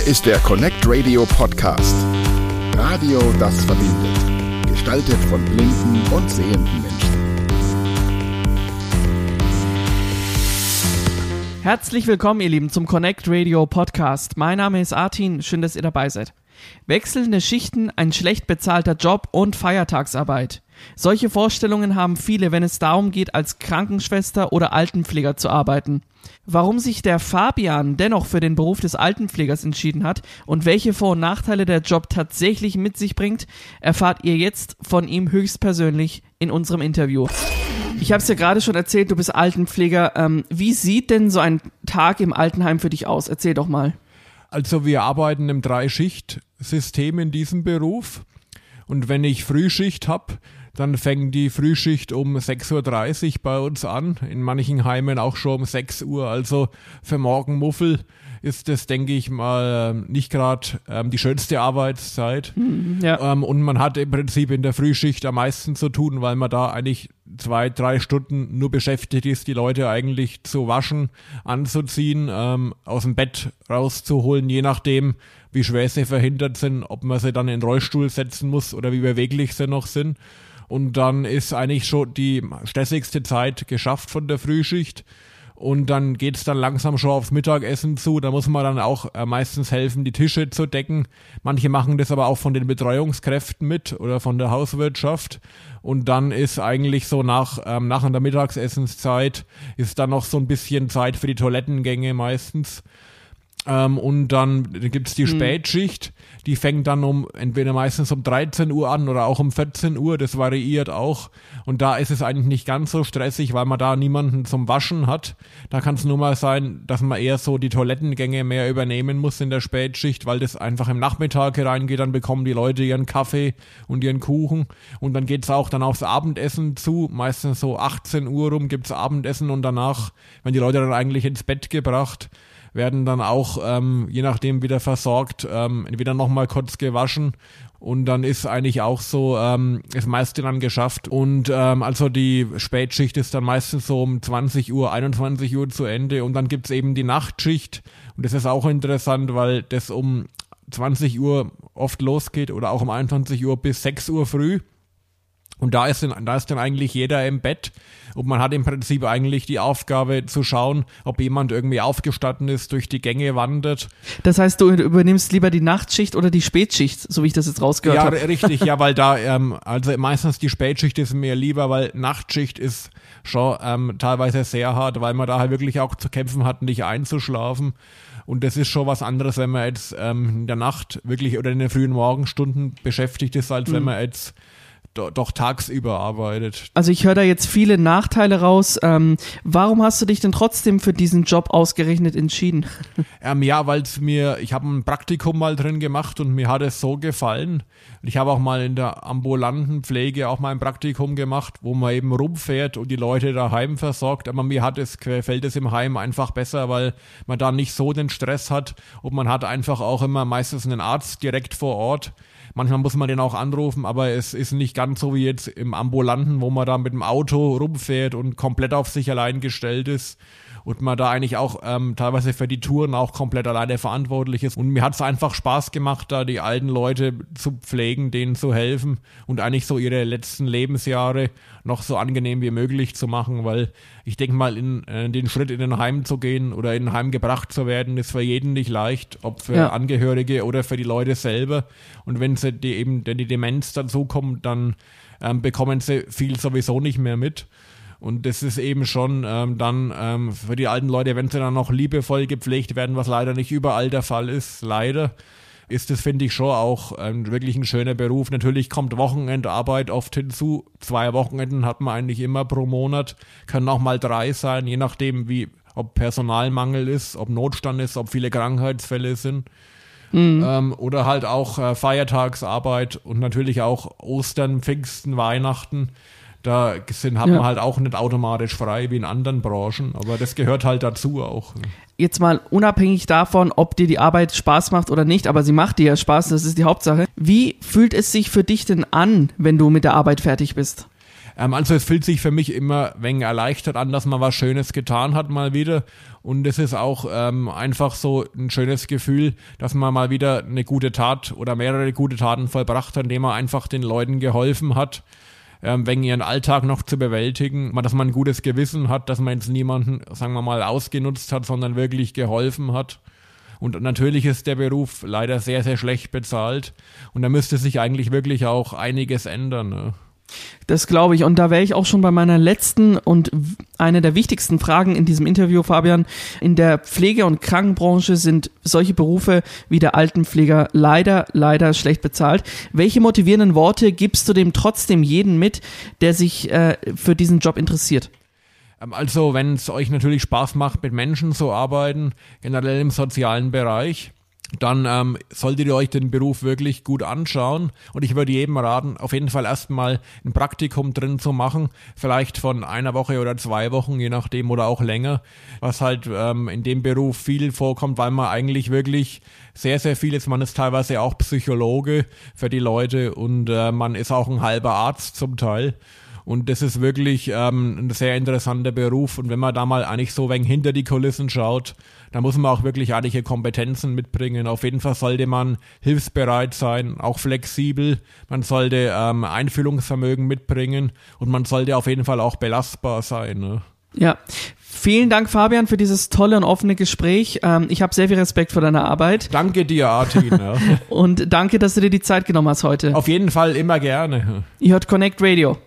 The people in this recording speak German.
Hier ist der Connect Radio Podcast. Radio, das verbindet. Gestaltet von blinden und sehenden Menschen. Herzlich willkommen, ihr Lieben, zum Connect Radio Podcast. Mein Name ist Artin, schön, dass ihr dabei seid. Wechselnde Schichten, ein schlecht bezahlter Job und Feiertagsarbeit. Solche Vorstellungen haben viele, wenn es darum geht, als Krankenschwester oder Altenpfleger zu arbeiten. Warum sich der Fabian dennoch für den Beruf des Altenpflegers entschieden hat und welche Vor- und Nachteile der Job tatsächlich mit sich bringt, erfahrt ihr jetzt von ihm höchstpersönlich in unserem Interview. Ich habe es ja gerade schon erzählt, du bist Altenpfleger. Ähm, wie sieht denn so ein Tag im Altenheim für dich aus? Erzähl doch mal. Also wir arbeiten im Dreischicht-System in diesem Beruf. Und wenn ich Frühschicht habe, dann fängt die Frühschicht um 6.30 Uhr bei uns an, in manchen Heimen auch schon um 6 Uhr. Also für Morgenmuffel ist das, denke ich mal, nicht gerade ähm, die schönste Arbeitszeit. Mhm, ja. Ähm, und man hat im Prinzip in der Frühschicht am meisten zu tun, weil man da eigentlich zwei, drei Stunden nur beschäftigt ist, die Leute eigentlich zu waschen, anzuziehen, ähm, aus dem Bett rauszuholen, je nachdem, wie schwer sie verhindert sind, ob man sie dann in den Rollstuhl setzen muss oder wie beweglich sie noch sind. Und dann ist eigentlich schon die stressigste Zeit geschafft von der Frühschicht. Und dann geht's dann langsam schon aufs Mittagessen zu. Da muss man dann auch äh, meistens helfen, die Tische zu decken. Manche machen das aber auch von den Betreuungskräften mit oder von der Hauswirtschaft. Und dann ist eigentlich so nach, ähm, nach der Mittagsessenszeit ist dann noch so ein bisschen Zeit für die Toilettengänge meistens. Ähm, und dann gibt's die Hm. Spätschicht, die fängt dann um entweder meistens um 13 Uhr an oder auch um 14 Uhr, das variiert auch. Und da ist es eigentlich nicht ganz so stressig, weil man da niemanden zum Waschen hat. Da kann es nur mal sein, dass man eher so die Toilettengänge mehr übernehmen muss in der Spätschicht, weil das einfach im Nachmittag hereingeht, dann bekommen die Leute ihren Kaffee und ihren Kuchen. Und dann geht's auch dann aufs Abendessen zu. Meistens so 18 Uhr rum gibt's Abendessen und danach, wenn die Leute dann eigentlich ins Bett gebracht, werden dann auch, ähm, je nachdem, wieder versorgt, ähm, entweder nochmal kurz gewaschen und dann ist eigentlich auch so ähm, das meiste dann geschafft. Und ähm, also die Spätschicht ist dann meistens so um 20 Uhr, 21 Uhr zu Ende und dann gibt's eben die Nachtschicht und das ist auch interessant, weil das um 20 Uhr oft losgeht oder auch um 21 Uhr bis 6 Uhr früh. Und da ist, dann, da ist dann eigentlich jeder im Bett und man hat im Prinzip eigentlich die Aufgabe zu schauen, ob jemand irgendwie aufgestanden ist, durch die Gänge wandert. Das heißt, du übernimmst lieber die Nachtschicht oder die Spätschicht, so wie ich das jetzt rausgehört Ja, habe. richtig, ja, weil da, ähm, also meistens die Spätschicht ist mir lieber, weil Nachtschicht ist schon ähm, teilweise sehr hart, weil man da halt wirklich auch zu kämpfen hat, nicht einzuschlafen. Und das ist schon was anderes, wenn man jetzt ähm, in der Nacht wirklich oder in den frühen Morgenstunden beschäftigt ist, als wenn man jetzt do, doch tagsüber arbeitet. Also ich höre da jetzt viele Nachteile raus. Ähm, warum hast du dich denn trotzdem für diesen Job ausgerechnet entschieden? Ähm, ja, weil es mir, ich habe ein Praktikum mal drin gemacht und mir hat es so gefallen. Und Ich habe auch mal in der ambulanten Pflege auch mal ein Praktikum gemacht, wo man eben rumfährt und die Leute daheim versorgt. Aber mir hat es, gefällt es im Heim einfach besser, weil man da nicht so den Stress hat und man hat einfach auch immer meistens einen Arzt direkt vor Ort. Manchmal muss man den auch anrufen, aber es ist nicht ganz so wie jetzt im Ambulanten, wo man da mit dem Auto rumfährt und komplett auf sich allein gestellt ist und man da eigentlich auch ähm, teilweise für die Touren auch komplett alleine verantwortlich ist. Und mir hat es einfach Spaß gemacht, da die alten Leute zu pflegen, denen zu helfen und eigentlich so ihre letzten Lebensjahre noch so angenehm wie möglich zu machen, weil ich denke mal, in äh, den Schritt in ein Heim zu gehen oder in ein Heim gebracht zu werden, ist für jeden nicht leicht, ob für Ja. Angehörige oder für die Leute selber. Und wenn sie die eben wenn die Demenz dazu kommt, dann ähm, bekommen sie viel sowieso nicht mehr mit. Und das ist eben schon ähm, dann ähm, für die alten Leute, wenn sie dann noch liebevoll gepflegt werden, was leider nicht überall der Fall ist, leider, ist das, finde ich, schon auch ähm, wirklich ein schöner Beruf. Natürlich kommt Wochenendarbeit oft hinzu. Zwei Wochenenden hat man eigentlich immer pro Monat, können auch mal drei sein, je nachdem, wie ob Personalmangel ist, ob Notstand ist, ob viele Krankheitsfälle sind. Ähm, oder halt auch äh, Feiertagsarbeit und natürlich auch Ostern, Pfingsten, Weihnachten. Da sind, hat Ja. man halt auch nicht automatisch frei wie in anderen Branchen, aber das gehört halt dazu auch. Jetzt mal unabhängig davon, ob dir die Arbeit Spaß macht oder nicht, aber sie macht dir ja Spaß, das ist die Hauptsache. Wie fühlt es sich für dich denn an, wenn du mit der Arbeit fertig bist? Ähm, also es fühlt sich für mich immer wenig erleichtert an, dass man was Schönes getan hat mal wieder. Und es ist auch ähm, einfach so ein schönes Gefühl, dass man mal wieder eine gute Tat oder mehrere gute Taten vollbracht hat, indem man einfach den Leuten geholfen hat ähm, wegen ihren Alltag noch zu bewältigen, dass man ein gutes Gewissen hat, dass man jetzt niemanden, sagen wir mal, ausgenutzt hat, sondern wirklich geholfen hat. Und natürlich ist der Beruf leider sehr, sehr schlecht bezahlt. Und da müsste sich eigentlich wirklich auch einiges ändern. Ne? Das glaube ich. Und da wäre ich auch schon bei meiner letzten und einer der wichtigsten Fragen in diesem Interview, Fabian. In der Pflege- und Krankenbranche sind solche Berufe wie der Altenpfleger leider, leider schlecht bezahlt. Welche motivierenden Worte gibst du dem trotzdem jeden mit, der sich äh, für diesen Job interessiert? Ähm, also, wenn es euch natürlich Spaß macht, mit Menschen zu arbeiten, generell im sozialen Bereich, dann ähm, solltet ihr euch den Beruf wirklich gut anschauen. Und ich würde jedem raten, auf jeden Fall erstmal ein Praktikum drin zu machen, vielleicht von einer Woche oder zwei Wochen, je nachdem, oder auch länger, was halt ähm, in dem Beruf viel vorkommt, weil man eigentlich wirklich sehr, sehr viel ist. Man ist teilweise auch Psychologe für die Leute und äh, man ist auch ein halber Arzt zum Teil. Und das ist wirklich ähm, ein sehr interessanter Beruf. Und wenn man da mal eigentlich so wenig hinter die Kulissen schaut, da muss man auch wirklich einige Kompetenzen mitbringen. Auf jeden Fall sollte man hilfsbereit sein, auch flexibel. Man sollte ähm, Einfühlungsvermögen mitbringen und man sollte auf jeden Fall auch belastbar sein. Ne? Ja, Vielen Dank, Fabian, für dieses tolle und offene Gespräch. Ähm, ich habe sehr viel Respekt vor deiner Arbeit. Danke dir, Artin. Ja. und danke, dass du dir die Zeit genommen hast heute. Auf jeden Fall immer gerne. Ihr hört Connect Radio.